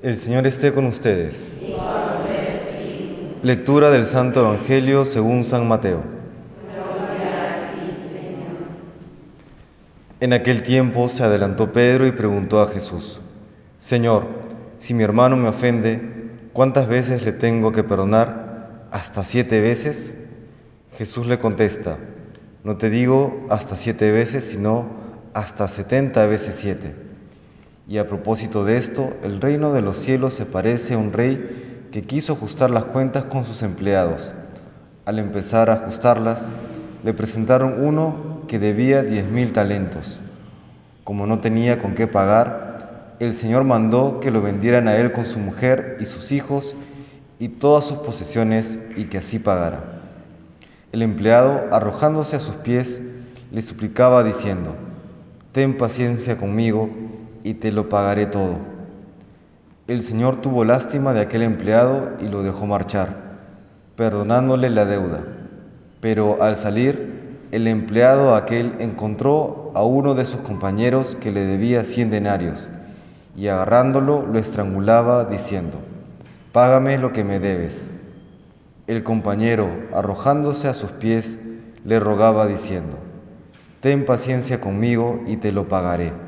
El Señor esté con ustedes. Lectura del Santo Evangelio según San Mateo. En aquel tiempo se adelantó Pedro y preguntó a Jesús, Señor, si mi hermano me ofende, ¿cuántas veces le tengo que perdonar? ¿Hasta siete veces? Jesús le contesta, no te digo hasta siete veces, sino hasta setenta veces siete. Y a propósito de esto, el reino de los cielos se parece a un rey que quiso ajustar las cuentas con sus empleados. Al empezar a ajustarlas, le presentaron uno que debía diez mil talentos. Como no tenía con qué pagar, el Señor mandó que lo vendieran a él con su mujer y sus hijos y todas sus posesiones y que así pagara. El empleado, arrojándose a sus pies, le suplicaba diciendo, Ten paciencia conmigo y te lo pagaré todo. El Señor tuvo lástima de aquel empleado y lo dejó marchar, perdonándole la deuda. Pero al salir, el empleado aquel encontró a uno de sus compañeros que le debía cien denarios, y agarrándolo lo estrangulaba diciendo, Págame lo que me debes. El compañero, arrojándose a sus pies, le rogaba diciendo, Ten paciencia conmigo y te lo pagaré.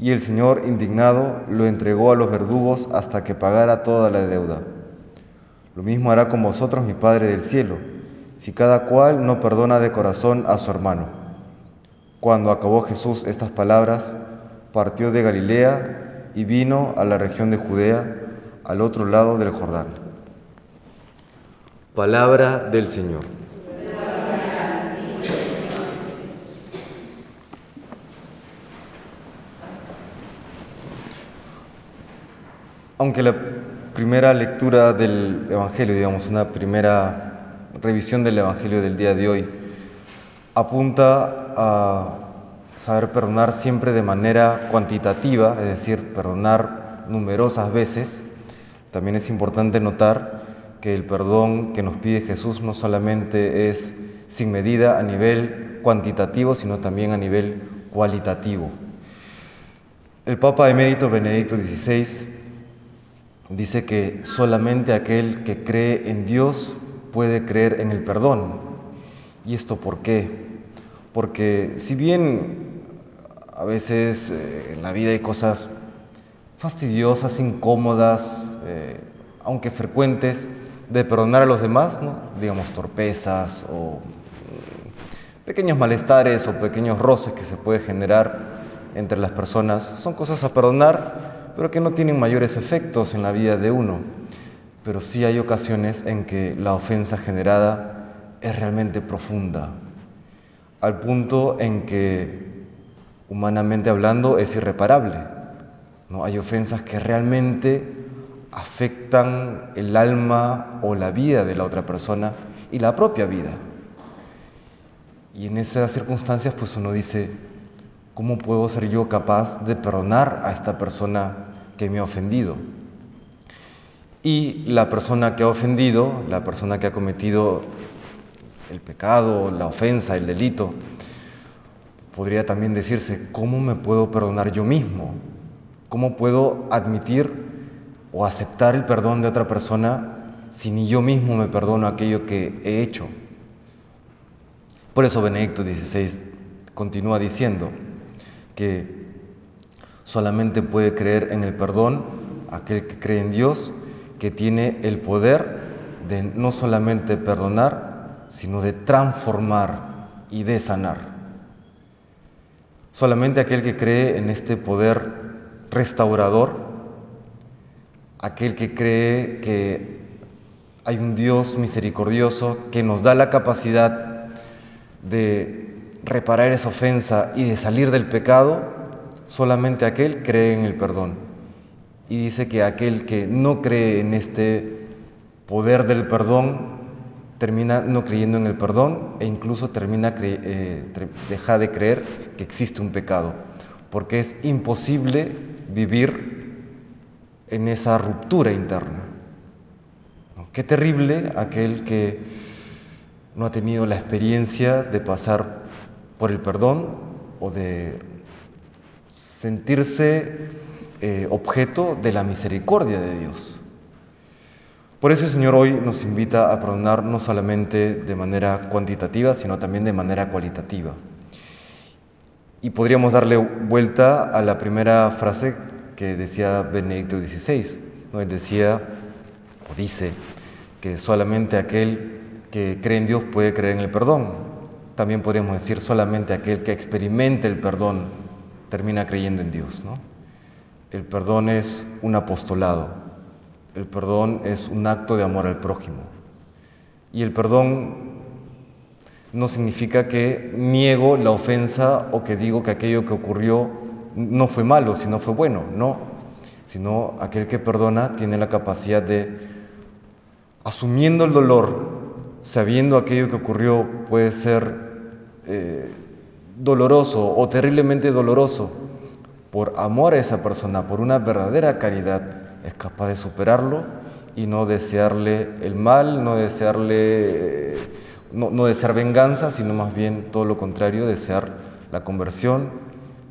Y el Señor, indignado, lo entregó a los verdugos hasta que pagara toda la deuda. Lo mismo hará con vosotros mi Padre del cielo, si cada cual no perdona de corazón a su hermano. Cuando acabó Jesús estas palabras, partió de Galilea y vino a la región de Judea, al otro lado del Jordán. Palabra del Señor. Aunque la primera lectura del Evangelio, digamos, una primera revisión del Evangelio del día de hoy, apunta a saber perdonar siempre de manera cuantitativa, es decir, perdonar numerosas veces, también es importante notar que el perdón que nos pide Jesús no solamente es sin medida a nivel cuantitativo, sino también a nivel cualitativo. El Papa emérito Benedicto XVI dice que solamente aquel que cree en Dios puede creer en el perdón. ¿Y esto por qué? Porque si bien a veces eh, en la vida hay cosas fastidiosas, incómodas, eh, aunque frecuentes, de perdonar a los demás, digamos torpezas o mm, pequeños malestares o pequeños roces que se puede generar entre las personas, son cosas a perdonar, pero que no tienen mayores efectos en la vida de uno. Pero sí hay ocasiones en que la ofensa generada es realmente profunda, al punto en que, humanamente hablando, es irreparable. ¿no? Hay ofensas que realmente afectan el alma o la vida de la otra persona y la propia vida. Y en esas circunstancias pues uno dice, ¿cómo puedo ser yo capaz de perdonar a esta persona que me ha ofendido? Y la persona que ha ofendido, la persona que ha cometido el pecado, la ofensa, el delito, podría también decirse, ¿cómo me puedo perdonar yo mismo? ¿Cómo puedo admitir o aceptar el perdón de otra persona si ni yo mismo me perdono aquello que he hecho. Por eso Benedicto XVI continúa diciendo que solamente puede creer en el perdón aquel que cree en Dios, que tiene el poder de no solamente perdonar, sino de transformar y de sanar. Solamente aquel que cree en este poder restaurador aquel que cree que hay un Dios misericordioso que nos da la capacidad de reparar esa ofensa y de salir del pecado, solamente aquel cree en el perdón. y dice que aquel que no cree en este poder del perdón termina no creyendo en el perdón e incluso termina eh, deja de creer que existe un pecado, porque es imposible vivir en esa ruptura interna. Qué terrible aquel que no ha tenido la experiencia de pasar por el perdón o de sentirse eh, objeto de la misericordia de Dios. Por eso el Señor hoy nos invita a perdonar no solamente de manera cuantitativa, sino también de manera cualitativa. Y podríamos darle vuelta a la primera frase que decía Benedicto XVI. ¿no? Él decía, o dice, que solamente aquel que cree en Dios puede creer en el perdón. También podríamos decir, solamente aquel que experimente el perdón termina creyendo en Dios. ¿no? El perdón es un apostolado, el perdón es un acto de amor al prójimo. Y el perdón no significa que niego la ofensa o que digo que aquello que ocurrió no fue malo, sino fue bueno, no. Sino aquel que perdona tiene la capacidad de, asumiendo el dolor, sabiendo aquello que ocurrió puede ser eh, doloroso o terriblemente doloroso, por amor a esa persona, por una verdadera caridad, es capaz de superarlo y no desearle el mal, no desearle, no, no desear venganza, sino más bien todo lo contrario, desear la conversión,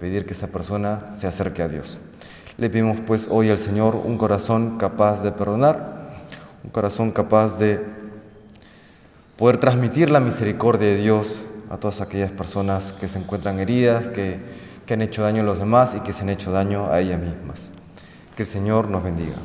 pedir que esa persona se acerque a Dios. Le pedimos pues hoy al Señor un corazón capaz de perdonar, un corazón capaz de poder transmitir la misericordia de Dios a todas aquellas personas que se encuentran heridas, que, que han hecho daño a los demás y que se han hecho daño a ellas mismas. Que el Señor nos bendiga.